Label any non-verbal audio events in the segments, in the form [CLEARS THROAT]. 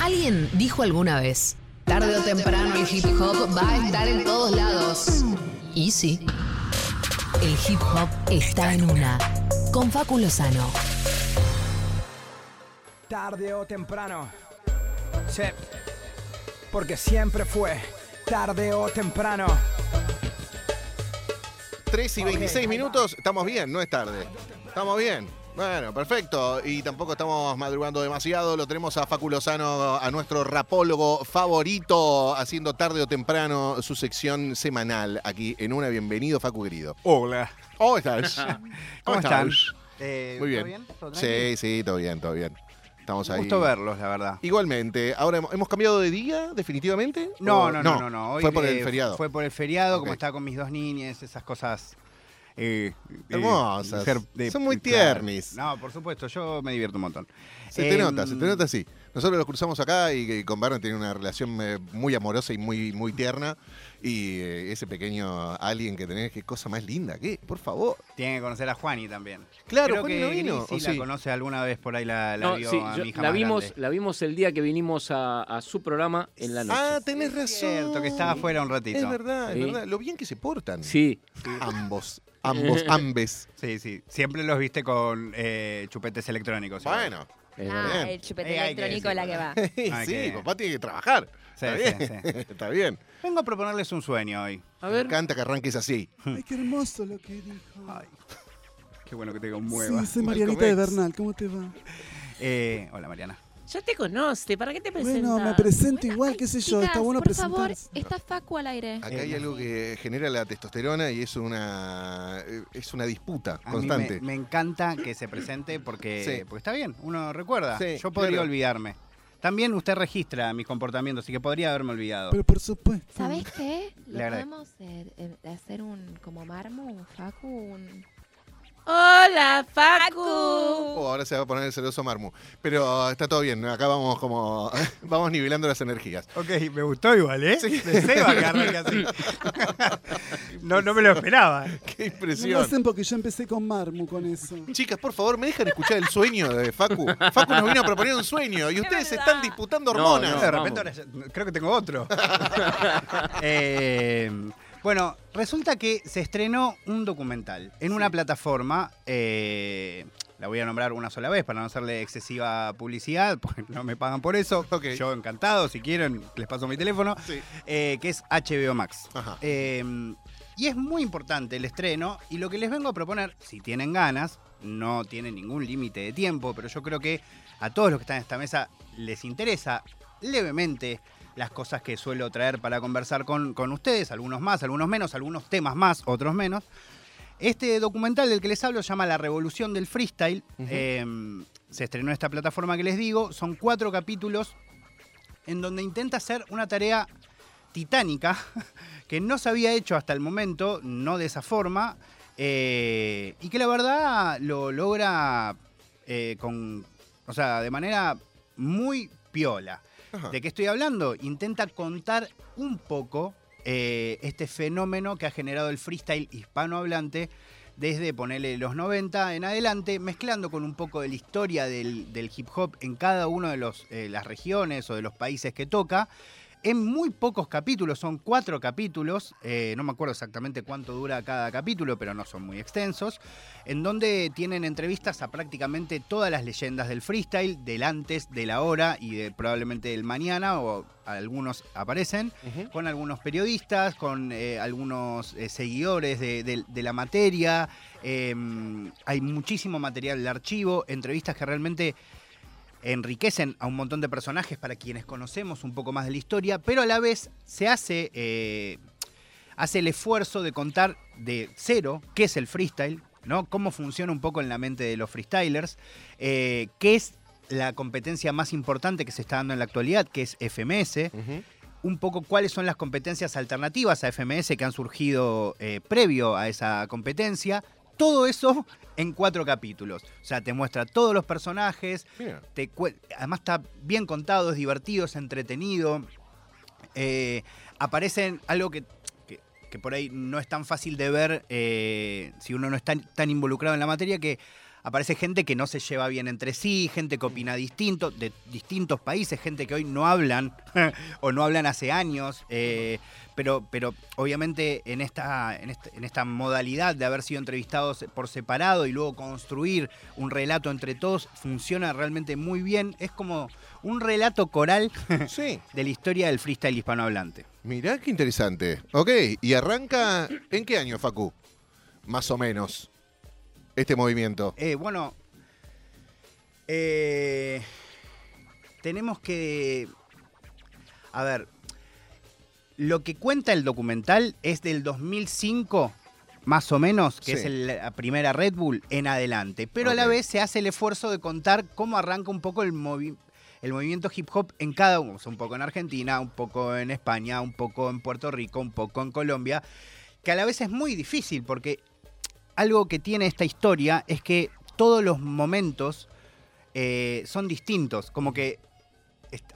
Alguien dijo alguna vez, tarde o temprano el hip hop va a estar en todos lados. Y sí, el hip hop está en una. Con Facu Lozano. Tarde o temprano. Sí. Porque siempre fue tarde o temprano. 3 y 26 minutos, estamos bien, no es tarde. Estamos bien. Bueno, perfecto. Y tampoco estamos madrugando demasiado. Lo tenemos a Facu Lozano, a nuestro rapólogo favorito, haciendo tarde o temprano su sección semanal aquí en una. Bienvenido, Facu querido. Hola. ¿Cómo estás? [LAUGHS] ¿Cómo están? Eh, Muy bien. ¿Todo Sí, sí, todo bien, todo bien. Estamos Un ahí. gusto verlos, la verdad. Igualmente. Ahora, ¿hemos- ¿hemos cambiado de día definitivamente? No, ¿O- no, no, no, no. Hoy, Fue por el feriado. Fue por el feriado, como estaba con mis dos niñas, esas cosas. Eh, eh, Hermosas. de- Son muy claro. tiernis. No, por supuesto, yo me divierto un montón. Se te Em, nota, se te nota así. Nosotros los cruzamos acá y, y con Barney tiene una relación eh, muy amorosa y muy, muy tierna. Y eh, ese pequeño alien que tenés, qué cosa más linda, ¿qué? Por favor. Tiene que conocer a Juani también. Claro, Creo Juani que no vino, sí ¿o la sí? conoce alguna vez por ahí, la, la No, vio sí, a yo- mi hija la, más vimos, grande. la vimos el día que vinimos a, a su programa en la noche. Ah, tenés razón. Cierto, que estaba afuera un ratito. Es verdad, es verdad. Lo bien que se portan. Sí, Ambos, ambos, [LAUGHS] ambes. Sí, sí. Siempre los viste con eh, chupetes electrónicos. Bueno. Ah, el chupete Eh, hay que electrónico es la que va. [LAUGHS] Sí, que- papá tiene que trabajar. Sí, Está bien. sí. [LAUGHS] Está bien. Vengo a proponerles un sueño hoy. A Me ver, encanta que arranques así. Ay, qué hermoso lo que dijo. Ay, qué bueno que te conmueva. Sí, soy Marianita de. Bernal, ¿cómo te va? Eh, hola, Mariana. Ya te conoce, ¿para qué te presentas? Bueno, me presento igual, qué sé yo, Chicas, está bueno por favor, está Facu al aire. Acá hay algo que genera la testosterona y es una, eh, es una disputa A mí constante. me, me encanta que se presente porque, Sí. porque está bien, uno recuerda. Sí, Yo podría claro. olvidarme. También usted registra mis comportamientos, así que podría haberme olvidado. Pero por supuesto. ¿Sabes qué? Le podemos eh, eh, hacer un como marmo, un Facu, un... Hola, Facu. Oh, ahora se va a poner el celoso Marmu. Pero está todo bien, acá vamos como [LAUGHS] vamos nivelando las energías. Ok, me gustó igual, ¿eh? De Seba que arranque así. [LAUGHS] no, no me lo esperaba. Qué No lo impresión. hacen porque yo empecé con Marmu con eso. Chicas, por favor, ¿me dejan escuchar el sueño de Facu? Facu nos vino a proponer un sueño y ustedes están disputando hormonas. no. de repente ahora ya- creo que tengo otro. [LAUGHS] Eh, bueno, resulta que se estrenó un documental en una plataforma. eh, la voy a nombrar una sola vez para no hacerle excesiva publicidad, [LAUGHS] porque no me pagan por eso. Yo encantado, si quieren, les paso mi teléfono. Sí. eh, que es HBO Max. Ajá. Eh, y es muy importante el estreno y lo que les vengo a proponer, si tienen ganas, no tienen ningún límite de tiempo, pero yo creo que a todos los que están en esta mesa les interesa levemente las cosas que suelo traer para conversar con, con ustedes, algunos más, algunos menos, algunos temas más, otros menos. Este documental del que les hablo se llama La Revolución del Freestyle. Eh, se estrenó en esta plataforma que les digo. Son cuatro capítulos en donde intenta hacer una tarea titánica [LAUGHS] que no se había hecho hasta el momento, no de esa forma, eh, y que la verdad lo logra eh, con, o sea, de manera muy piola. ¿De qué estoy hablando? Intenta contar un poco eh, este fenómeno que ha generado el freestyle hispanohablante desde ponerle los 90 en adelante, mezclando con un poco de la historia del, hip hop en cada una de eh, las regiones o de los países que toca. En muy pocos capítulos, son cuatro capítulos, eh, no me acuerdo exactamente cuánto dura cada capítulo, pero no son muy extensos, en donde tienen entrevistas a prácticamente todas las leyendas del freestyle, del antes, del ahora y de, probablemente del mañana, o algunos aparecen, con algunos periodistas, con eh, algunos eh, seguidores de, de- de la materia. eh, hay muchísimo material de archivo, entrevistas que realmente enriquecen a un montón de personajes para quienes conocemos un poco más de la historia, pero a la vez se hace, eh, hace el esfuerzo de contar de cero qué es el freestyle, ¿no? cómo funciona un poco en la mente de los freestylers, eh, qué es la competencia más importante que se está dando en la actualidad, que es FMS, un poco cuáles son las competencias alternativas a FMS que han surgido eh, previo a esa competencia. Todo eso en cuatro capítulos. O sea, te muestra todos los personajes, te además está bien contado, es divertido, es entretenido. Eh, aparecen algo que, que- que por ahí no es tan fácil de ver eh, si uno no está tan involucrado en la materia, que aparece gente que no se lleva bien entre sí, gente que opina distinto, de distintos países, gente que hoy no hablan [LAUGHS] o no hablan hace años. eh, pero, pero obviamente en esta, en, este- en esta modalidad de haber sido entrevistados por separado y luego construir un relato entre todos, funciona realmente muy bien. Es como un relato coral [LAUGHS] Sí. de la historia del freestyle hispanohablante. Mirá qué interesante. Ok, y arranca. ¿En qué año, Facu? Más o menos. Este movimiento. Eh, bueno, eh, tenemos que... A ver, lo que cuenta el documental es del 2005, más o menos, que Sí. es el- la primera Red Bull, en adelante. Pero a la vez se hace el esfuerzo de contar cómo arranca un poco el, movi- el movimiento hip hop en cada uno. Un poco en Argentina, un poco en España, un poco en Puerto Rico, un poco en Colombia. Que a la vez es muy difícil porque algo que tiene esta historia es que todos los momentos eh, son distintos. Como que,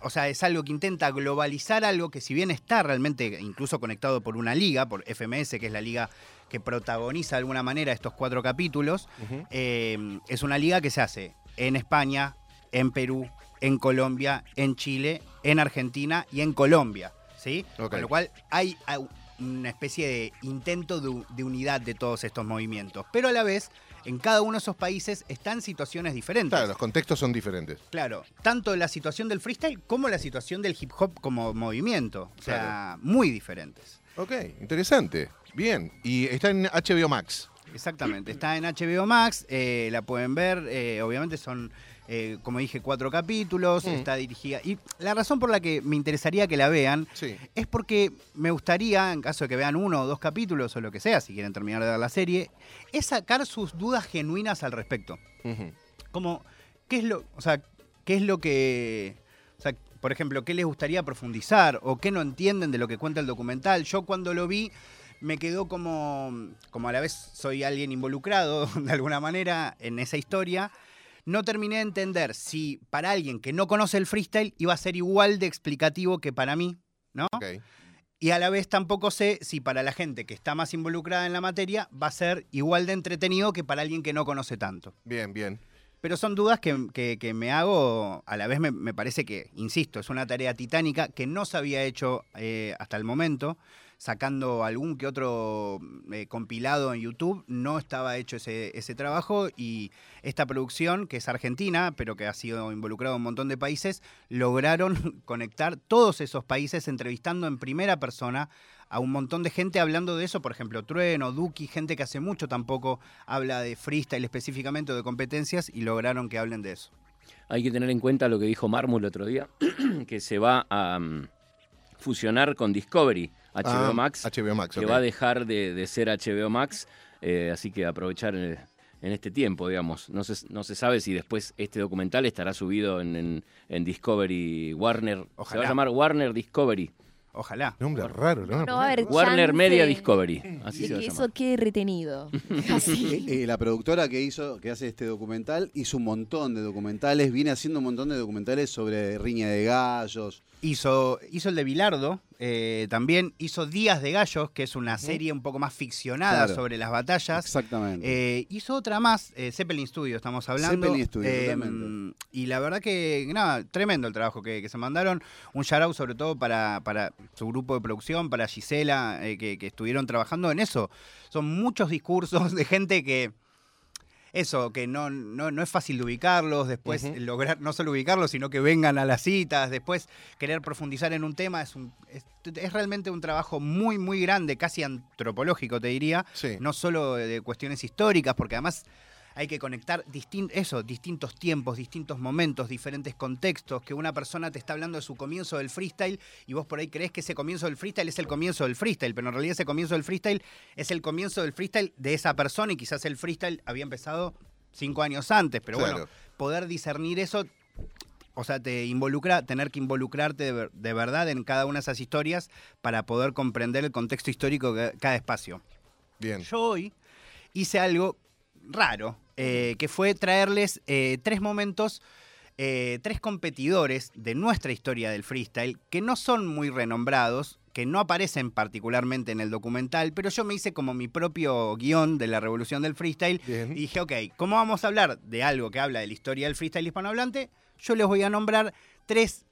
o sea, es algo que intenta globalizar algo que si bien está realmente incluso conectado por una liga, por FMS, que es la liga que protagoniza de alguna manera estos cuatro capítulos, eh, es una liga que se hace en España, en Perú, en Colombia, en Chile, en Argentina y en Colombia. ¿sí? Con lo cual hay una especie de intento de, unidad de todos estos movimientos. Pero a la vez, en cada uno de esos países están situaciones diferentes. Claro, los contextos son diferentes. Claro, tanto la situación del freestyle como la situación del hip hop como movimiento. O sea, muy diferentes. Ok, interesante. Bien. Y está en HBO Max. Exactamente, está en HBO Max, eh, la pueden ver, eh, obviamente son, eh, como dije, cuatro capítulos, Mm. está dirigida... Y la razón por la que me interesaría que la vean Sí. es porque me gustaría, en caso de que vean uno o dos capítulos o lo que sea, si quieren terminar de ver la serie, es sacar sus dudas genuinas al respecto. Como, ¿qué es lo, o sea, qué es lo que, o sea, por ejemplo, qué les gustaría profundizar o qué no entienden de lo que cuenta el documental? Yo cuando lo vi me quedó como, como a la vez soy alguien involucrado [LAUGHS] de alguna manera en esa historia. No terminé de entender si para alguien que no conoce el freestyle iba a ser igual de explicativo que para mí, ¿no? Y a la vez tampoco sé si para la gente que está más involucrada en la materia va a ser igual de entretenido que para alguien que no conoce tanto. Bien, bien. Pero son dudas que, que- que me hago, a la vez me, me parece que, insisto, es una tarea titánica que no se había hecho eh, hasta el momento, sacando algún que otro eh, compilado en YouTube, no estaba hecho ese, trabajo y esta producción, que es argentina, pero que ha sido involucrado en un montón de países, lograron [LAUGHS] conectar todos esos países entrevistando en primera persona a un montón de gente hablando de eso, por ejemplo, Trueno, Duki, gente que hace mucho tampoco habla de freestyle específicamente o de competencias y lograron que hablen de eso. Hay que tener en cuenta lo que dijo Marmo el otro día, [CLEARS THROAT] que se va a mm, fusionar con Discovery, HBO Ah, Max, HBO Max, que va a dejar de, de ser HBO Max, eh, así que aprovechar en, en este tiempo, digamos. No se, no se sabe si después este documental estará subido en, en- en Discovery Warner. Se va Ojalá. a llamar Warner Discovery. Ojalá. Nombre raro, ¿no? A Warner Media Discovery. Así de se que llamar. eso quede retenido. [LAUGHS] Así. Eh, eh, la productora que hizo, que hace este documental, hizo un montón de documentales, viene haciendo un montón de documentales sobre riña de gallos. Hizo, hizo el de Bilardo, eh, también hizo Días de Gallos, que es una serie un poco más ficcionada Claro. sobre las batallas. Exactamente. Eh, hizo otra más, eh, Zeppelin Studio, estamos hablando. Zeppelin Studio, Eh, y la verdad que, nada, tremendo el trabajo que, que se mandaron. Un shout out sobre todo para, para su grupo de producción, para Gisela, que, que estuvieron trabajando en eso. Son muchos discursos [LAUGHS] de gente que. Eso, que no, no, no es fácil de ubicarlos, después lograr no solo ubicarlos, sino que vengan a las citas, después querer profundizar en un tema, es, un, es, es realmente un trabajo muy, muy grande, casi antropológico, te diría, Sí. no solo de cuestiones históricas, porque además hay que conectar distin- eso, distintos tiempos, distintos momentos, diferentes contextos, que una persona te está hablando de su comienzo del freestyle y vos por ahí crees que ese comienzo del freestyle es el comienzo del freestyle, pero en realidad ese comienzo del freestyle es el comienzo del freestyle de esa persona y quizás el freestyle había empezado cinco años antes, pero bueno, poder discernir eso o sea, te involucra, tener que involucrarte de, ver- de verdad en cada una de esas historias para poder comprender el contexto histórico de cada espacio. Bien. Yo hoy hice algo raro, eh, que fue traerles eh, tres momentos, eh, tres competidores de nuestra historia del freestyle, que no son muy renombrados, que no aparecen particularmente en el documental, pero yo me hice como mi propio guion de la revolución del freestyle Bien. y dije, ok, ¿cómo vamos a hablar de algo que habla de la historia del freestyle hispanohablante? Yo les voy a nombrar tres,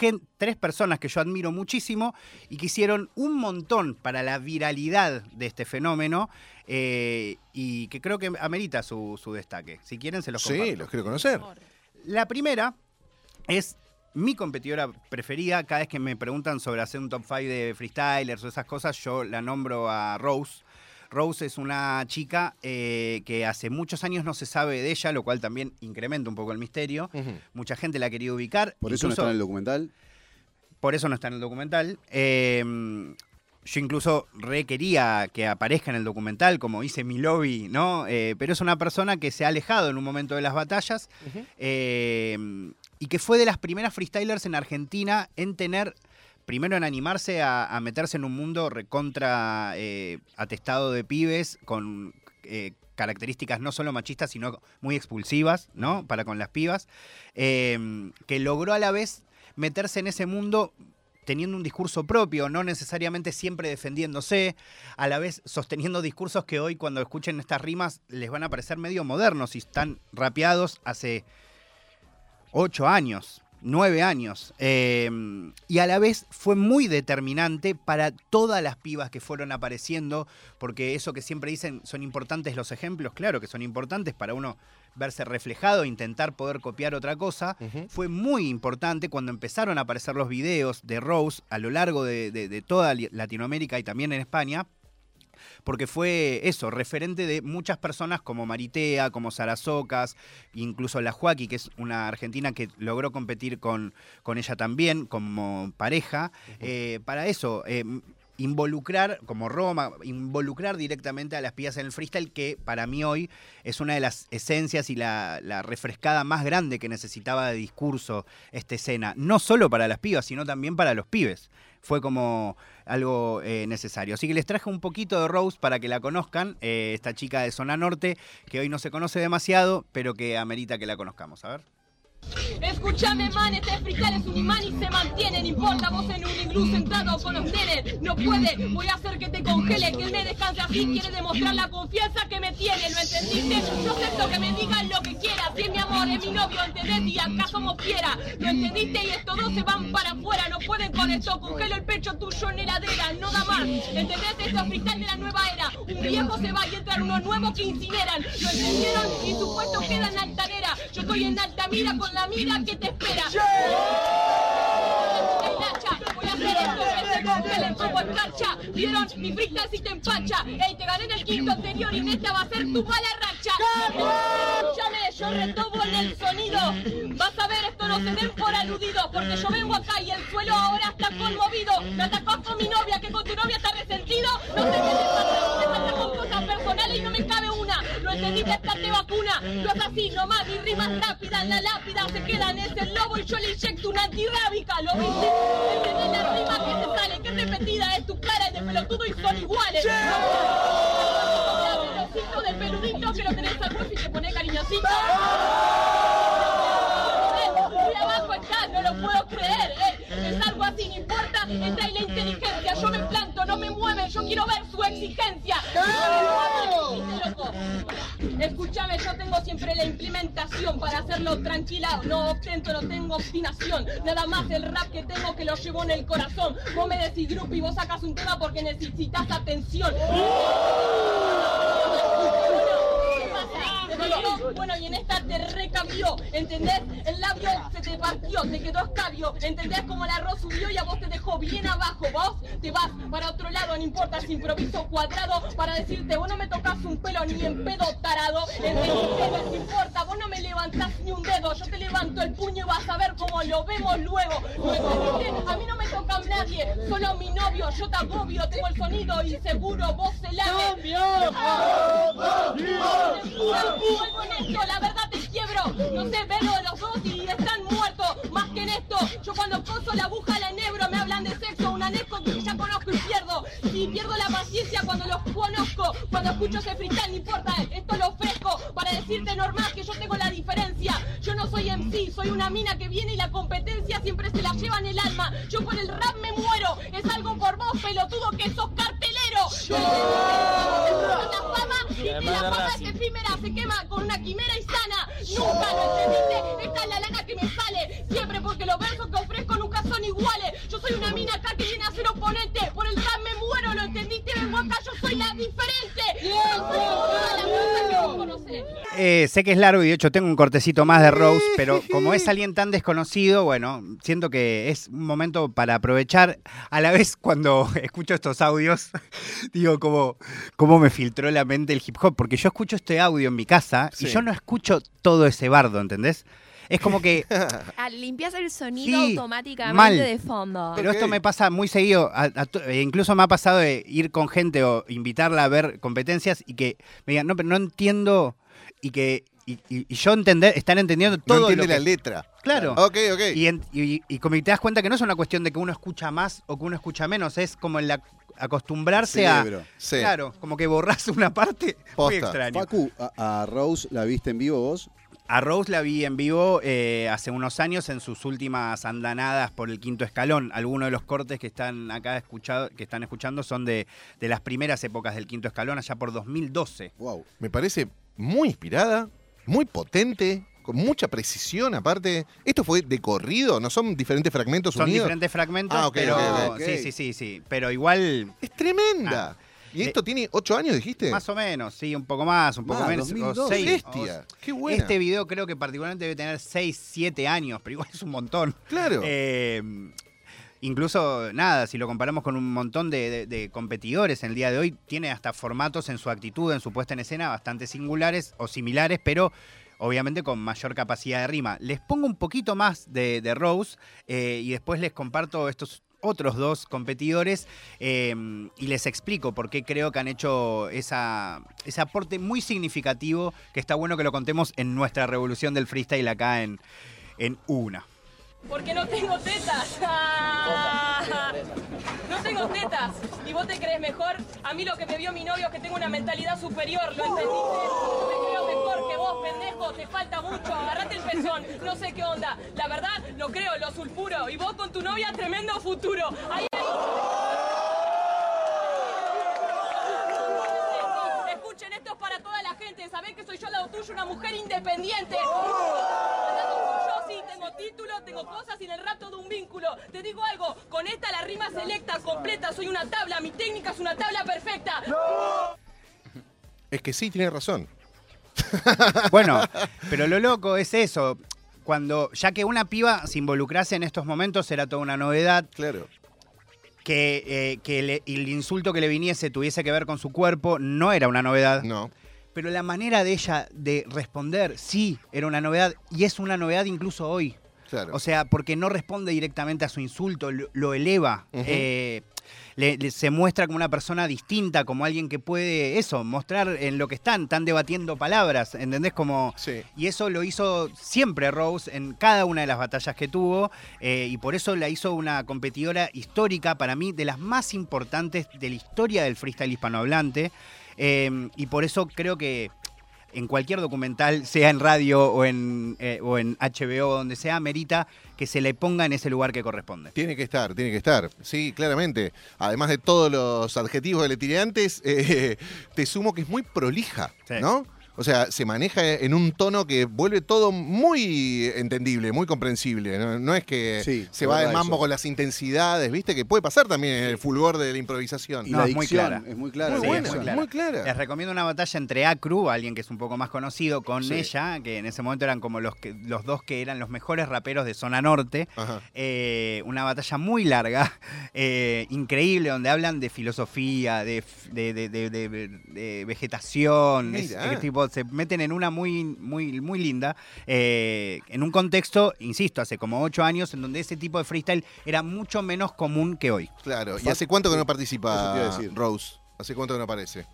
gen- tres personas que yo admiro muchísimo y que hicieron un montón para la viralidad de este fenómeno eh, y que creo que amerita su, su destaque. Si quieren, se los Sí, comparto. los quiero conocer. La primera es mi competidora preferida. Cada vez que me preguntan sobre hacer un top 5 de freestylers o esas cosas, yo la nombro a Rose. Rose es una chica eh, que hace muchos años no se sabe de ella, lo cual también incrementa un poco el misterio. Mucha gente la ha querido ubicar. Por eso no está en el documental. por eso no está en el documental. Eh, yo incluso re quería que aparezca en el documental, como hice mi lobby, ¿no? Eh, pero es una persona que se ha alejado en un momento de las batallas eh, y que fue de las primeras freestylers en Argentina en tener, primero en animarse a, meterse en un mundo recontra eh, atestado de pibes con eh, características no solo machistas, sino muy expulsivas, ¿no? Para con las pibas, eh, que logró a la vez meterse en ese mundo teniendo un discurso propio, no necesariamente siempre defendiéndose, a la vez sosteniendo discursos que hoy cuando escuchen estas rimas les van a parecer medio modernos y están rapeados hace ocho años, nueve años. Eh, y a la vez fue muy determinante para todas las pibas que fueron apareciendo, porque eso que siempre dicen, son importantes los ejemplos, claro que son importantes para uno verse reflejado, e intentar poder copiar otra cosa, fue muy importante cuando empezaron a aparecer los videos de Rose a lo largo de, de- de toda Latinoamérica y también en España, porque fue eso, referente de muchas personas como Maritea, como Sarazocas, incluso la Joaquí, que es una argentina que logró competir con, con ella también como pareja, eh, para eso. eh, involucrar, como Roma, involucrar directamente a las pibas en el freestyle, que para mí hoy es una de las esencias y la, la refrescada más grande que necesitaba de discurso esta escena. No solo para las pibas, sino también para los pibes. Fue como algo eh, necesario. Así que les traje un poquito de Rose para que la conozcan. eh, esta chica de Zona Norte, que hoy no se conoce demasiado, pero que amerita que la conozcamos. A ver. Escúchame, man, este freestyle es un imán y se mantiene. No importa, vos en un iglú sentado con los nenes. No puede, voy a hacer que te congele, que me descanse así. Quiere demostrar la confianza que me tiene, ¿lo entendiste? Yo acepto que me digan lo que quieras. Si es mi amor, es mi novio, ¿entendés? Y acá somos fiera. ¿Lo entendiste? Y estos dos se van para afuera. No pueden con esto, congelo el pecho tuyo en heladera. No da más, ¿entendés? Esto es freestyle de la nueva era. Un viejo se va y entran unos nuevos que incineran. ¿Lo entendieron? Y su puesto queda en altanera. Yo estoy en Altamira con la mira que te espera. Ey, Nacha, voy a hacer esto que se congelen como escarcha. ¿Vieron? Mi freestyle si te empacha. Ey, te gané en el quinto anterior y en esta va a ser tu mala racha. Escúchame, yo retomo en el sonido. Vas a ver, esto no se den por aludido. Porque yo vengo acá y el suelo ahora está conmovido. Me atacó con mi novia, que con tu novia está resentido. No sé qué te pasa, me pasa con cosas personales y no me cabe una. Lo entendí que esta te vacuna. No es así nomás, mi rima es rápida. En la lápida se queda en ese lobo y yo le inyecto una antirrábica. ¿Lo viste? ¿Entendés la rima que se sale? Que repetida es tu cara de pelotudo y son iguales. Velocito de peludito que lo tenés al y te pone cariñosito. Muy abajo está, no lo puedo creer. eh. Es algo así, no importa, está ahí la inteligencia. Yo me planto, no me mueven, yo quiero ver su exigencia. Escúchame, yo tengo siempre la implementación para hacerlo tranquila. No ostento, no tengo obstinación. Nada más el rap que tengo que lo llevo en el corazón. Vos me decís grupo y vos sacas un tema porque necesitas atención. Bueno, y en esta te recambió, ¿entendés? El labio se te partió, te quedó escabio, ¿entendés? Como el arroz subió y a vos te dejó bien abajo. Vos te vas para otro lado, no importa si improviso cuadrado, para decirte, vos no me tocas un pelo ni en pedo tarado, ¿entendiste? No te importa, vos no me levantás ni un dedo, yo te levanto el puño y vas a ver cómo lo vemos luego. ¿No? A mí no me toca nadie, solo mi novio, yo te agobio, tengo el sonido y seguro vos ave. Vuelvo en la verdad te quiebro. No sé, veo los dos y están muertos. Más que en esto, yo cuando coso la aguja la enebro, me hablan de sexo, un anesco que ya conozco y pierdo. Y pierdo la paciencia cuando los conozco. Cuando escucho ese freestyle, no importa, esto lo ofrezco para decirte normal que yo tengo la diferencia. Yo no soy MC, soy una mina que viene y la competencia siempre se la llevan el alma. Yo por el rap me muero. Es algo por vos, pelotudo, que sos cartelero. La la fama es efímera, se quema con una quimera y sana. Nunca lo entendiste. Esta es la lana que me sale. Siempre porque los versos que ofrezco nunca son iguales. Yo soy una mina acá que viene a ser oponente. Por el rap me muero, ¿lo entendiste? Vengo acá, yo soy la diferente. Yo soy toda la cosa que vos conocés. Eh, sé que es largo y de hecho tengo un cortecito más de Rose, pero como es alguien tan desconocido, bueno, siento que es un momento para aprovechar. A la vez, cuando [LAUGHS] escucho estos audios, [LAUGHS] digo, como, cómo me filtró la mente el hip hop, porque yo escucho este audio en mi casa Sí. y yo no escucho todo ese bardo, ¿entendés? Es como que [LAUGHS] Ah, limpias el sonido Sí, automáticamente mal. de fondo. Pero esto me pasa muy seguido. a- a to- e incluso me ha pasado de ir con gente o invitarla a ver competencias y que me digan, no, pero no entiendo. Y que y, y- y yo entender, están entendiendo No todo entiende lo la que- letra. Claro. Ok, ok. Y, en- y- y como te das cuenta que no es una cuestión de que uno escucha más o que uno escucha menos, es como el ac- acostumbrarse a. Cerebro. Sí. Claro, como que borras una parte. Muy Posta. extraño. Facu, a, a Rose la viste en vivo vos. A Rose la vi en vivo eh, hace unos años en sus últimas andanadas por el quinto escalón. Algunos de los cortes que están acá escuchado, que están escuchando son de, de las primeras épocas del quinto escalón, allá por 2012. Wow. Me parece muy inspirada, muy potente, con mucha precisión aparte. ¿Esto fue de corrido? ¿No son diferentes fragmentos Son unidos? diferentes fragmentos, Ah, pero sí, sí, sí, sí. Pero igual, Es tremenda. Ah. ¿Y esto tiene ocho años, dijiste? más o menos, sí, un poco más, un poco Más, menos. o 2012. seis, Bestia. o- Qué buena. Este video creo que particularmente debe tener 6, 7 años, pero igual es un montón. Claro. Eh, incluso, nada, si lo comparamos con un montón de, de- de competidores en el día de hoy, tiene hasta formatos en su actitud, en su puesta en escena, bastante singulares o similares, pero obviamente con mayor capacidad de rima. Les pongo un poquito más de, de Rose eh, y después les comparto estos otros dos competidores eh, y les explico por qué creo que han hecho esa, ese aporte muy significativo que está bueno que lo contemos en nuestra revolución del freestyle acá en, en una. Porque no tengo tetas. Ah, tengo tetas. ¿Y vos te crees mejor? A mí lo que me vio mi novio es que tengo una mentalidad superior, ¿lo entendiste? Yo me creo mejor que vos, pendejo. Te falta mucho. Agarrate el pezón. No sé qué onda. La verdad, lo creo, lo sulfuro. Y vos con tu novia, tremendo futuro. Ahí, ahí. Escuchen, esto es para toda la gente. Sabés que soy yo al lado una mujer independiente. Tengo título, tengo cosas y en el rap todo un vínculo. Te digo algo, con esta la rima selecta, completa, soy una tabla, mi técnica es una tabla perfecta. Es que sí, tiene razón. Bueno, pero lo loco es eso. Cuando, ya que una piba se involucrase en estos momentos era toda una novedad, Claro. que, eh, que le- el insulto que le viniese tuviese que ver con su cuerpo, no era una novedad. No. Pero la manera de ella de responder, sí, era una novedad. Y es una novedad incluso hoy. Claro. O sea, porque no responde directamente a su insulto, lo, lo eleva. Eh, le- le- se muestra como una persona distinta, como alguien que puede, eso, mostrar en lo que están, están debatiendo palabras, ¿entendés? Como, Sí. y eso lo hizo siempre Rose en cada una de las batallas que tuvo, eh, y por eso la hizo una competidora histórica, para mí, de las más importantes de la historia del freestyle hispanohablante, eh, y por eso creo que en cualquier documental, sea en radio o en, eh, o en HBO, donde sea, merita que se le ponga en ese lugar que corresponde. Tiene que estar, tiene que estar. Sí, claramente. Además de todos los adjetivos que le tiré antes, [LAUGHS] eh, te sumo que es muy prolija, Sí. ¿no? O sea, se maneja en un tono que vuelve todo muy entendible, muy comprensible. No, No es que Sí, se va de mambo eso. con las intensidades, ¿viste? Que puede pasar también en el fulgor de la improvisación. Y No, la es muy clara. es muy clara. Muy Sí, buena, es muy muy clara. clara. Les recomiendo una batalla entre Acru, alguien que es un poco más conocido, con Sí. ella, que en ese momento eran como los, que, los dos que eran los mejores raperos de zona norte. Ajá. Eh, una batalla muy larga, [LAUGHS] eh, increíble, donde hablan de filosofía, de, de- de- de- de- de vegetación. Mira. es tipo, se meten en una muy, muy, muy linda, eh, en un contexto, insisto, hace como ocho años, en donde ese tipo de freestyle era mucho menos común que hoy. Claro. ¿Y hace cuánto que no participa decir. Rose? ¿Hace cuánto que no aparece?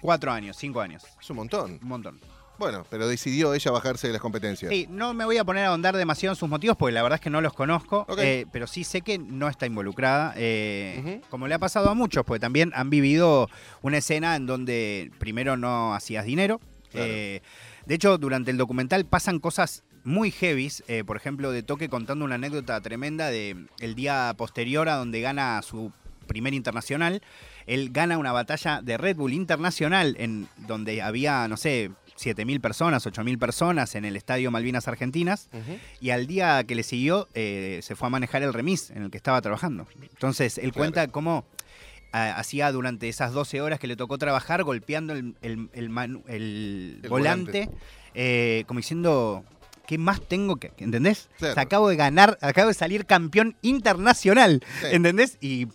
Cuatro años, cinco años, Es un montón. un montón. Bueno, pero decidió ella bajarse de las competencias. Sí, no me voy a poner a ahondar demasiado en sus motivos porque la verdad es que no los conozco, eh, pero sí sé que no está involucrada, eh, como le ha pasado a muchos, porque también han vivido una escena en donde primero no hacías dinero. Claro. eh, de hecho, durante el documental pasan cosas muy heavies, eh, por ejemplo, de Toque contando una anécdota tremenda de el día posterior a donde gana su primer internacional. Él gana una batalla de Red Bull internacional en donde había, no sé, 7.000 personas, 8.000 personas en el Estadio Malvinas Argentinas. Y al día que le siguió, eh, se fue a manejar el remis en el que estaba trabajando. Entonces, él cuenta cómo hacía durante esas 12 horas que le tocó trabajar golpeando el, el- el manu- el El volante, volante. eh, como diciendo... ¿Qué más tengo que.? ¿Entendés? Claro. O sea, acabo de ganar, acabo de salir campeón internacional. Sí. ¿Entendés? Y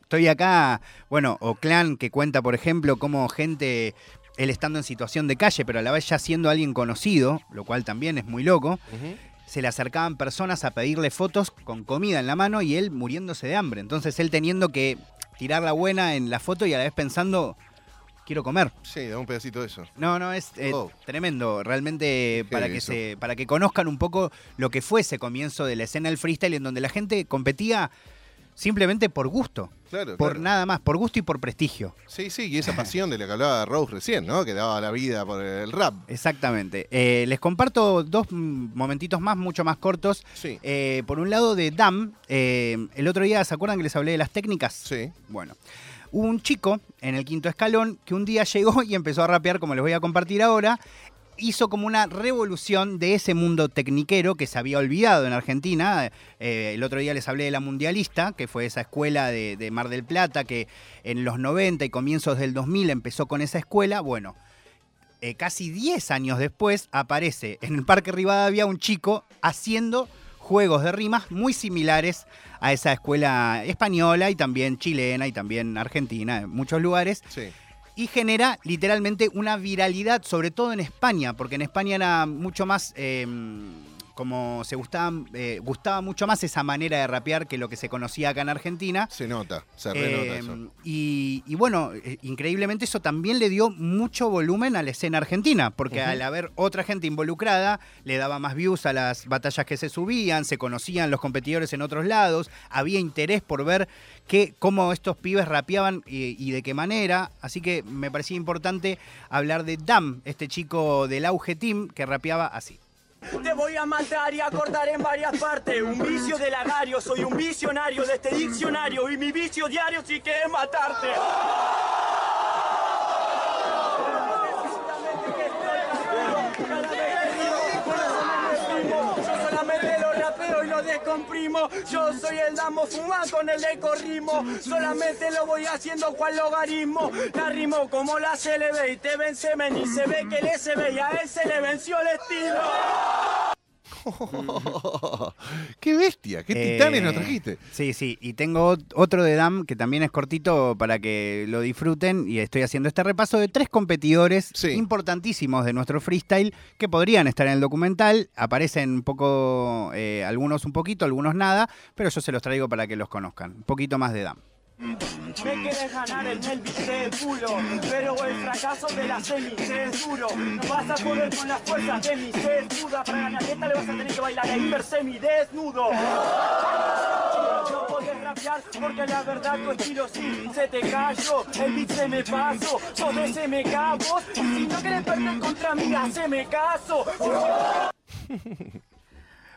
estoy acá, bueno, o Clan que cuenta, por ejemplo, cómo gente, él estando en situación de calle, pero a la vez ya siendo alguien conocido, lo cual también es muy loco, se le acercaban personas a pedirle fotos con comida en la mano y él muriéndose de hambre. Entonces él teniendo que tirar la buena en la foto y a la vez pensando, quiero comer. Sí, da un pedacito de eso. No, no, es eh, Oh. tremendo. Realmente para que, eso. se, para que conozcan un poco lo que fue ese comienzo de la escena del freestyle en donde la gente competía simplemente por gusto. Claro, Por claro. nada más, por gusto y por prestigio. Sí, sí, y esa [LAUGHS] pasión de la que hablaba Rose recién, ¿no? Que daba la vida por el rap. Exactamente. Eh, les comparto dos mm, momentitos más, mucho más cortos. Sí. Eh, por un lado, de Dam, eh, el otro día, ¿se acuerdan que les hablé de las técnicas? Sí. Bueno, hubo un chico en el quinto escalón que un día llegó y empezó a rapear, como les voy a compartir ahora. Hizo como una revolución de ese mundo tecniquero que se había olvidado en Argentina. Eh, el otro día les hablé de la Mundialista, que fue esa escuela de, Mar del Plata que en los 90 y comienzos del 2000 empezó con esa escuela. Bueno, eh, casi 10 años después aparece en el Parque Rivadavia un chico haciendo juegos de rimas muy similares a esa escuela española y también chilena y también argentina en muchos lugares Sí. Y genera literalmente una viralidad, sobre todo en España, porque en España era mucho más, eh, como se gustaba, eh, gustaba mucho más esa manera de rapear que lo que se conocía acá en Argentina. Se nota, se renota Eh, eso. y, y bueno, eh, increíblemente eso también le dio mucho volumen a la escena argentina, porque al haber otra gente involucrada, le daba más views a las batallas que se subían, se conocían los competidores en otros lados, había interés por ver qué, cómo estos pibes rapeaban y, y de qué manera. Así que me parecía importante hablar de Dam, este chico del Auge Team que rapeaba así. Te voy a matar y a cortar en varias partes. Un vicio del agario, soy un visionario de este diccionario. Y mi vicio diario sí que es matarte solamente lo rapeo y descomprimo. Yo soy el damo fuma con el ecorrimo. Solamente lo voy haciendo cual logaritmo. La rimo como la CLB y te vence y se ve que el SB y a él se le venció el estilo. [LAUGHS] ¡Qué bestia! ¡Qué Eh, titanes nos trajiste! Sí, sí. Y tengo ot- otro de Dam que también es cortito para que lo disfruten. Y estoy haciendo este repaso de tres competidores Sí. importantísimos de nuestro freestyle que podrían estar en el documental. Aparecen un poco, eh, algunos un poquito, algunos nada, pero yo se los traigo para que los conozcan. Un poquito más de Dam. Me quieres ganar en el de culo, pero el fracaso de la semi es duro. No vas a poder con las fuerzas de mi sed. Para ganar esta le vas a tener que bailar a hiper semi desnudo. No podés rapear porque la verdad tu estilo sí se te cayó. El beat se me pasó, sos de se me. Y si no querés perder contra mí, haceme caso.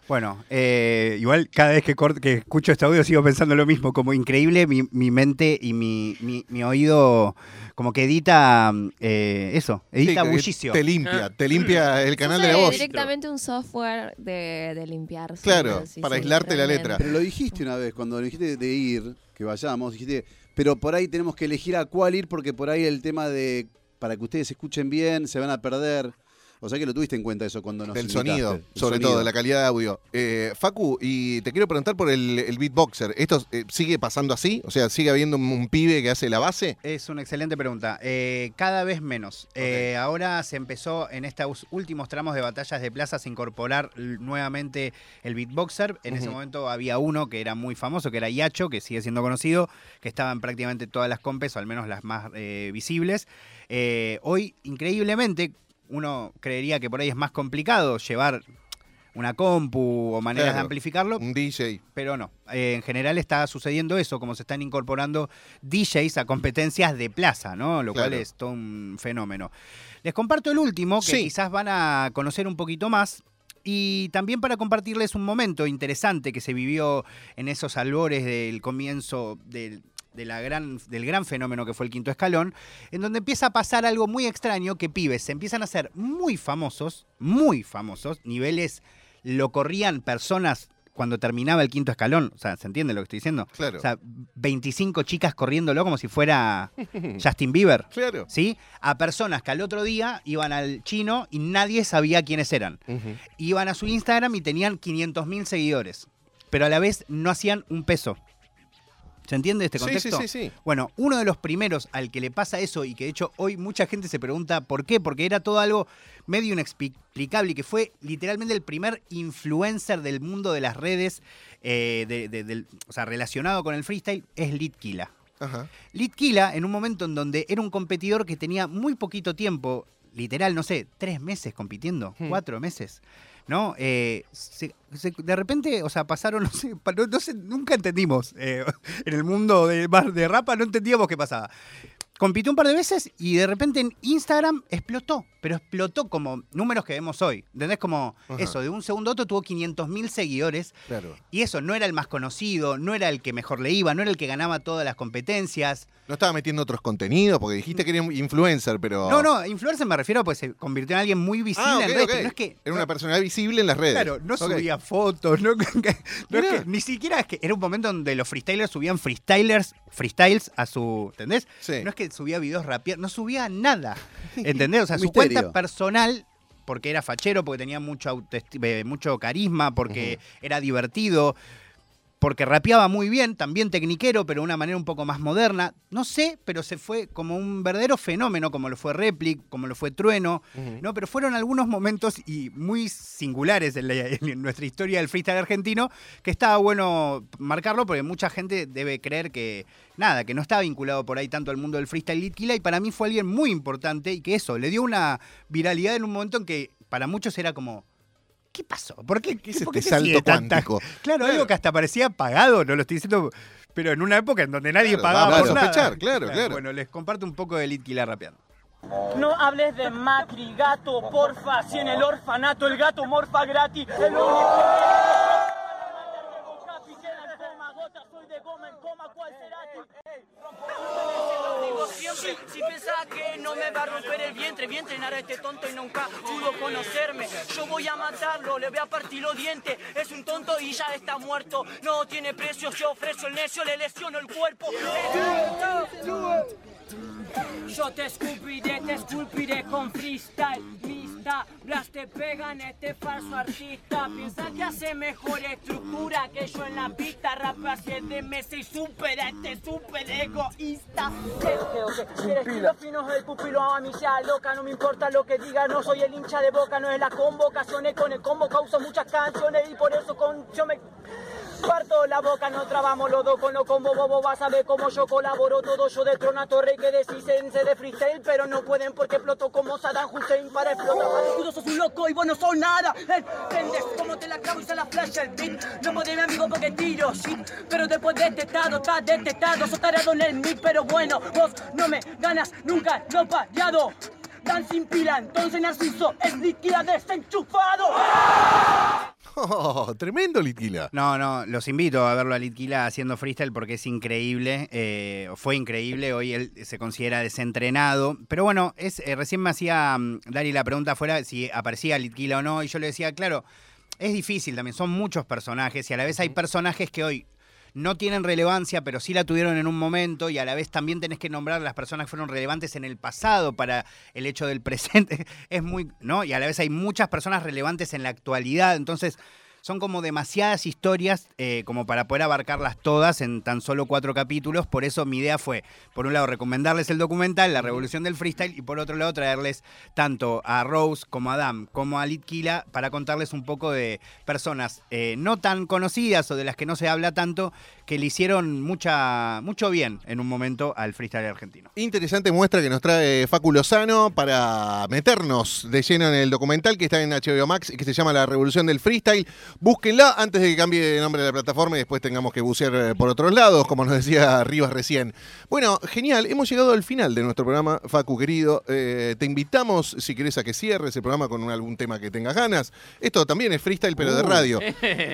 Bueno, eh, igual cada vez que, cort- que escucho este audio sigo pensando lo mismo, como increíble mi, mi mente y mi, mi- mi oído como que edita eh, eso, edita Sí, bullicio. Te limpia, te limpia el canal de la voz. directamente un software de, de limpiar. Claro, sí, para sí, aislarte la letra. Pero lo dijiste una vez, cuando dijiste de ir, que vayamos, dijiste, pero por ahí tenemos que elegir a cuál ir porque por ahí el tema de, para que ustedes escuchen bien, se van a perder. O sea que lo tuviste en cuenta eso cuando nos Del invitaste, sonido, el sobre sonido. todo, de la calidad de audio. Eh, Facu, y te quiero preguntar por el, el beatboxer. ¿Esto eh, sigue pasando así? O sea, ¿sigue habiendo un, un pibe que hace la base? Es una excelente pregunta. Eh, cada vez menos. Eh, ahora se empezó en estos últimos tramos de batallas de plazas a incorporar nuevamente el beatboxer. En ese momento había uno que era muy famoso, que era Yacho, que sigue siendo conocido, que estaba en prácticamente todas las compes, o al menos las más eh, visibles. Eh, hoy, increíblemente, uno creería que por ahí es más complicado llevar una compu o maneras de amplificarlo, Un DJ. pero no. Eh, en general está sucediendo eso, como se están incorporando DJs a competencias de plaza, ¿no? Lo cual es todo un fenómeno. Les comparto el último, que Sí. quizás van a conocer un poquito más. y también para compartirles un momento interesante que se vivió en esos albores del comienzo del, de la gran, del gran fenómeno que fue el quinto escalón, en donde empieza a pasar algo muy extraño que pibes se empiezan a hacer muy famosos, muy famosos, niveles lo corrían personas cuando terminaba el quinto escalón, o sea, ¿se entiende lo que estoy diciendo? Claro. O sea, 25 chicas corriéndolo como si fuera [LAUGHS] Justin Bieber. Claro. ¿Sí? A personas que al otro día iban al chino y nadie sabía quiénes eran. Iban a su Instagram y tenían 500.000 seguidores, pero a la vez no hacían un peso. ¿Se entiende este contexto? sí, sí, sí. Bueno, uno de los primeros al que le pasa eso y que de hecho hoy mucha gente se pregunta por qué, porque era todo algo medio inexplicable y que fue literalmente el primer influencer del mundo de las redes, eh, de- de- del- o sea, relacionado con el freestyle, es Litkila. Ajá. Litkila, en un momento en donde era un competidor que tenía muy poquito tiempo, literal, no sé, tres meses compitiendo, Hmm. cuatro meses, ¿no? Eh, de repente, o sea, pasaron, [LAUGHS] no sé, no, sé, nunca entendimos. eh, [LAUGHS] en el mundo de, de rapa no entendíamos qué pasaba. Compitió un par de veces y de repente en Instagram explotó, pero explotó como números que vemos hoy. ¿Entendés? Como Ajá. eso, de un segundo a otro tuvo 500 mil seguidores Claro. y eso no era el más conocido, no era el que mejor le iba, no era el que ganaba todas las competencias. No estaba metiendo otros contenidos porque dijiste que era un influencer, pero. No, no, influencer me refiero pues se convirtió en alguien muy visible Ah, ok, en redes, ok. pero no es que Era una personalidad visible en las redes. Claro, no subía fotos, no, [LAUGHS] no es que- ni siquiera es que era un momento donde los freestylers subían freestylers, freestyles a su, ¿entendés? Sí. No es que subía videos rapear, no subía nada, [LAUGHS] ¿entendés? O sea, su misterio. Cuenta personal, porque era fachero, porque tenía mucho, eh, mucho carisma, porque era divertido, porque rapeaba muy bien, también tecniquero, pero de una manera un poco más moderna. No sé, pero se fue como un verdadero fenómeno, como lo fue Replic, como lo fue Trueno. ¿no? Pero fueron algunos momentos y muy singulares en, la- en nuestra historia del freestyle argentino, que estaba bueno marcarlo porque mucha gente debe creer que, nada, que no está vinculado por ahí tanto al mundo del freestyle Litkila y para mí fue alguien muy importante y que eso, le dio una viralidad en un momento en que para muchos era como... ¿Qué pasó? ¿Por qué, ¿Qué es por este qué sigue salto tanta- cuántico? Claro, algo que hasta parecía pagado, no lo estoy diciendo, pero en una época en donde nadie Claro, pagaba por sospechar, nada. claro, claro. Bueno, les comparto un poco de Litkila rapeando. No hables de Macri, gato, porfa. Si en el orfanato el gato morfa gratis. El único Si pensás que no me va a romper el vientre, voy a entrenar a este tonto y nunca pudo conocerme. Yo voy a matarlo, le voy a partir los dientes. Es un tonto y ya está muerto. No tiene precio, yo ofrezco el necio, le lesiono el cuerpo. Yo te escupiré, te esculpiré con freestyle, mista. Blas te pegan este falso artista. Piensa que hace mejor estructura que yo en la pista. Rap hace de meses y supera este super egoísta. El estilo fino del pupilo a mí sea loca, no me importa lo que diga, no soy el hincha de boca, no es las convocaciones, con el combo causo muchas canciones y por eso con yo me parto la boca, no trabamos los dos con los combo bobo, vas a ver cómo yo colaboro todo, yo de trona torre que decís sense de freestyle, pero no pueden porque exploto como Saddam Hussein para explotar. Tú sos un loco y vos no sos nada. Entendes cómo te la clavo y se la flash el beat. No podés mi amigo porque tiro shit. Pero después de este estás detectado. Sos tarado en el mic, pero bueno, vos no me ganas nunca lo payado. Dan sin pila, entonces Narciso es líquida desenchufado. Oh, [LAUGHS] tremendo Litquila. No, no, los invito a verlo a Litkila haciendo freestyle porque es increíble, eh, fue increíble, hoy él se considera desentrenado, pero bueno, es eh, recién me hacía mm, Dari la pregunta afuera si aparecía Litkila o no, y yo le decía, claro, es difícil también, son muchos personajes y a la vez hay personajes que hoy no tienen relevancia, pero sí la tuvieron en un momento y a la vez también tenés que nombrar las personas que fueron relevantes en el pasado para el hecho del presente. [LAUGHS] Es muy, ¿no? Y a la vez hay muchas personas relevantes en la actualidad, entonces son como demasiadas historias eh, como para poder abarcarlas todas en tan solo cuatro capítulos. Por eso mi idea fue, por un lado, recomendarles el documental, La Revolución del Freestyle, y por otro lado, traerles tanto a Rose como a Adam como a Litkila para contarles un poco de personas eh, no tan conocidas o de las que no se habla tanto, que le hicieron mucha, mucho bien en un momento al freestyle argentino. Interesante muestra que nos trae Facu Lozano para meternos de lleno en el documental que está en HBO Max y que se llama La Revolución del Freestyle. Búsquenla antes de que cambie de nombre de la plataforma y después tengamos que bucear eh, por otros lados, como nos decía Rivas recién. Bueno, genial, hemos llegado al final de nuestro programa, Facu querido. Eh, te invitamos, si querés, a que cierres el programa con algún tema que tengas ganas. Esto también es freestyle, pero de radio. [LAUGHS]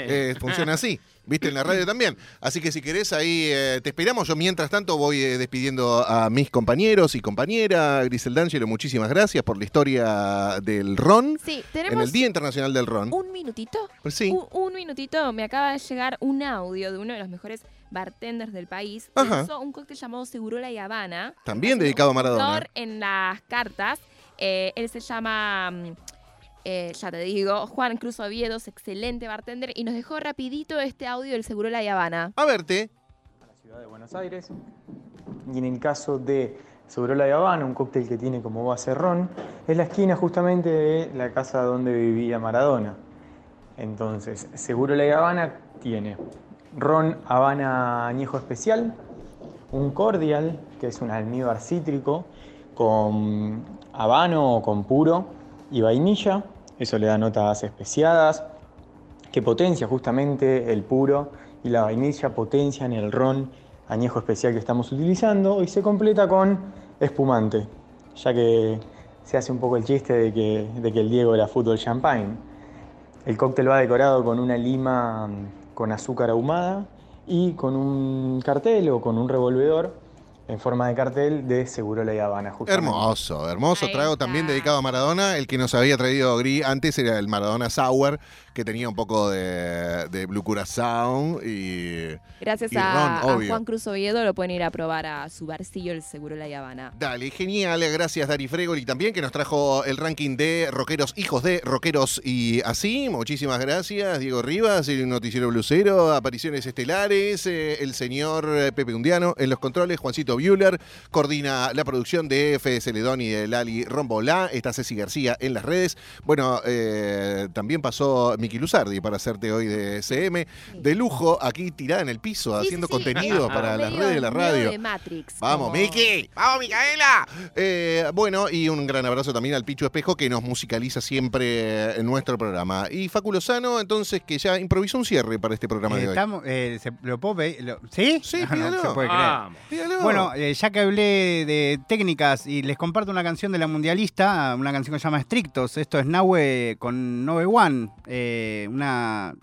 Eh, funciona así. ¿Viste? En la radio también. Así que si querés, ahí eh, te esperamos. Yo, mientras tanto, voy eh, despidiendo a mis compañeros y compañera. Grisel D'Angelo, muchísimas gracias por la historia del ron. Sí, En tenemos el Día Internacional del Ron. un minutito. Pues sí. Un, un minutito. Me acaba de llegar un audio de uno de los mejores bartenders del país. Ajá. hizo un cóctel llamado Segurola y Habana. También dedicado a Maradona. En las cartas. Eh, él se llama, mm, eh, ya te digo, Juan Cruz Oviedo, es excelente bartender y nos dejó rapidito este audio del Segurola y Habana. A verte. ciudad de Buenos Aires. Y en el caso de Segurola de Habana, un cóctel que tiene como base ron, es la esquina justamente de la casa donde vivía Maradona. Entonces, Segurola de Habana tiene ron Habana añejo especial, un cordial, que es un almíbar cítrico, con habano o con puro y vainilla. Eso le da notas especiadas, que potencia justamente el puro y la vainilla potencian el ron añejo especial que estamos utilizando y se completa con espumante, ya que se hace un poco el chiste de que, de que el Diego era fútbol champagne. El cóctel va decorado con una lima mm, con azúcar ahumada y con un cartel o con un revolvedor en forma de cartel de Segurola y Habana. Justamente. Hermoso, hermoso trago también dedicado a Maradona. El que nos había traído Gris antes era el Maradona Sour, que tenía un poco de, de Blue Curacao y. Gracias y a, ron, a obvio. Juan Cruz Oviedo lo pueden ir a probar a su barcillo el Segurola y Habana. Dale, genial. Gracias, Dari Fregoli, también, que nos trajo el ranking de rockeros, hijos de rockeros y así. Muchísimas gracias, Diego Rivas, el noticiero blusero, apariciones estelares, eh, el señor eh, Pepe Undiano en los controles, Juancito Bueller, coordina la producción de Fede Celedón y de Lali Rombolá. Está Ceci García en las redes. Bueno, eh, también pasó Miki Luzardi para hacerte hoy de CM. De lujo, aquí tirada en el piso, Sí, haciendo sí, sí. contenido [LAUGHS] para las redes de la radio. de Matrix. Vamos, como- Miki. Vamos, Micaela. Eh, bueno, y un gran abrazo también al Pichu Espejo que nos musicaliza siempre en nuestro programa. Y Facu Lozano, entonces, que ya improvisó un cierre para este programa Eh, de hoy. estamos- eh, ¿se- ¿Lo puedo pedir? ¿Lo- ¿Sí? Sí, No, no pídalo. se puede creer. Vamos. Bueno, eh, ya que hablé de técnicas y les comparto una canción de la mundialista, una canción que se llama Estrictos. Esto es Nahue con Nove One, eh, una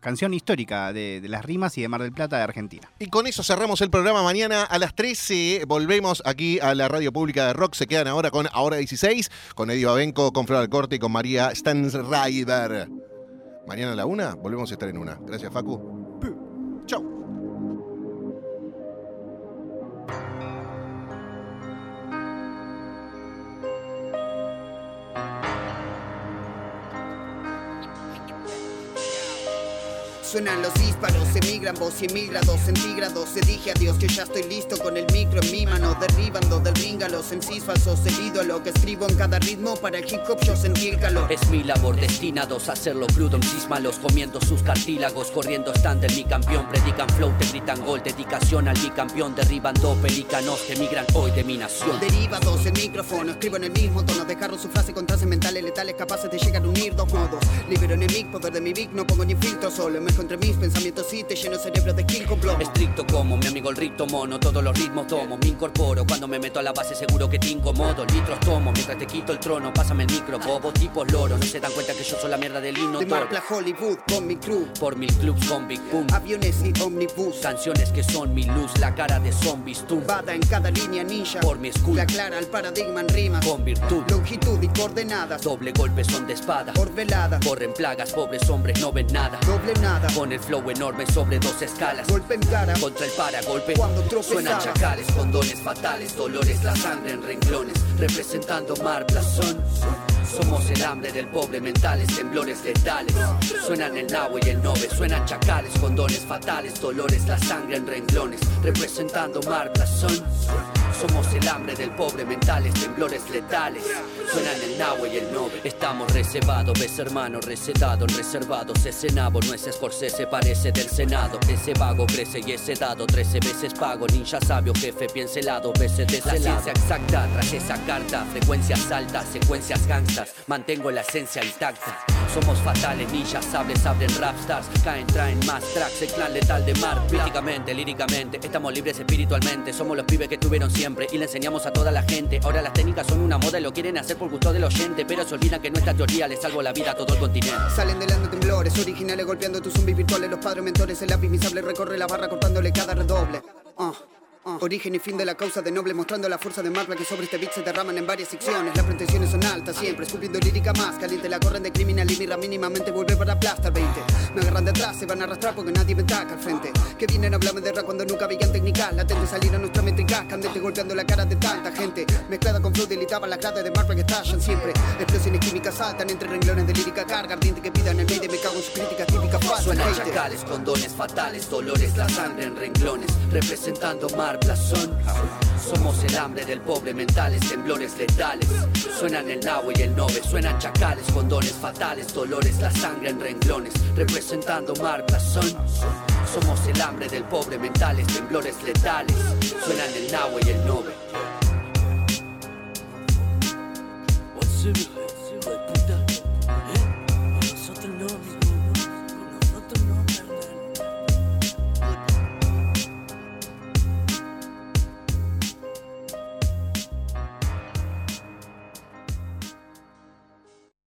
canción histórica de, de las rimas y de Mar del Plata de Argentina. Y con eso cerramos el programa. Mañana a las 13 volvemos aquí a la radio pública de rock. Se quedan ahora con Ahora 16, con Eddie Babenco, con Flor Alcorte y con María Stansrider. Mañana a la una volvemos a estar en una. Gracias, Facu. Suenan los disparos, emigran vos 100 mil grados centígrados. Se dije a Dios que ya estoy listo con el micro en mi mano, derribando del ring a los MCs falsos debido a lo que escribo en cada ritmo. Para el hip hop yo sentí el calor. Es mi labor destinados a hacerlo crudo, MCs malos comiendo sus cartílagos, corriendo stand del mi campeón, predican flow, te gritan gol, dedicación al bicampeón, derribando pelícanos que emigran hoy de mi nación. Derivados el micrófono, escribo en el mismo tono, dejaron su frase con traces mentales letales capaces de llegar a unir dos modos. Libero en el mic, poder de mi vic, no pongo ni filtro solo, me entre mis pensamientos y te lleno el cerebro de skill con plomo. Estricto como mi amigo el ricto mono, todos los ritmos tomo, me incorporo, cuando me meto a la base seguro que te incomodo, litros tomo, mientras te quito el trono, pásame el micro, bobo, tipos loro, no se dan cuenta que yo soy la mierda del himno De. Marpla Hollywood con mi crew, Por mil clubs con Big Boom, aviones y omnibus. canciones que son mi luz, la cara de zombies, tú, Bada en cada línea ninja, por mi escudo, la clara al paradigma en rimas. con virtud, Longitud y coordenadas, doble golpe son de espada, orvelada, corren plagas, pobres hombres no ven nada. doble nada, Con el flow enorme sobre dos escalas. golpe en cara, Contra el paragolpe. Cuando tropezaba. Suenan chacales, condones fatales, dolores, la sangre en renglones. Representando Mar Blasón. Somos el hambre del pobre, mentales, temblores letales. Suenan el nabo y el nove, suenan chacales, condones fatales, dolores, la sangre en renglones. Representando Mar Blasón. Somos el hambre del pobre, mentales, temblores letales. Suenan el nahue y el nove. Estamos reservados, ves hermano, recetados, reservados. Ese nabo no es Scorsese, parece del Senado. Ese vago crece y ese dado, 13 veces pago. Ninja sabio, jefe, pincelado, veces de La ciencia exacta, tras esa carta. Frecuencias altas, secuencias Mantengo la esencia intacta. Somos fatales, ninjas, sables, abren rapstars Caen, traen más tracks, el clan letal de mar Políticamente, líricamente, estamos libres espiritualmente. Somos los pibes que tuvieron siempre y le enseñamos a toda la gente. Ahora las técnicas son una moda y lo quieren hacer por gusto del oyente Pero se olvidan que nuestra teoría le salvó la vida a todo el continente. Salen delante temblores originales golpeando tus zombies virtuales. Los padres mentores, el lápiz mi sable recorre la barra cortándole cada redoble. Ah. Origen y fin de la causa de noble Mostrando la fuerza de marca que sobre este beat se derraman en varias secciones. Las pretensiones son altas siempre Escupiendo lírica más caliente. La corren de criminal y mira mínimamente vuelve para aplastar 20 Me agarran de atrás, se van a arrastrar porque nadie me taca al frente. Que vienen a hablarme de rap cuando nunca veían técnicas Latente salir a nuestra métrica Candente golpeando la cara de tanta gente. Mezclada con flow delitaban las gradas de marca que estallan siempre. Explosiones químicas saltan entre renglones de lírica carga Ardiente que pidan el medio me cago en sus críticas típicas falsas Suenan chacales, condones fatales, dolores, la sangre en renglones, representando mar, Somos el hambre del pobre, mentales, temblores letales. Suenan el nahue y el nove, suenan chacales, condones fatales, dolores, la sangre en renglones, representando mar, blasón. Somos el hambre del pobre, mentales, temblores letales. Suenan el nahue y el nove.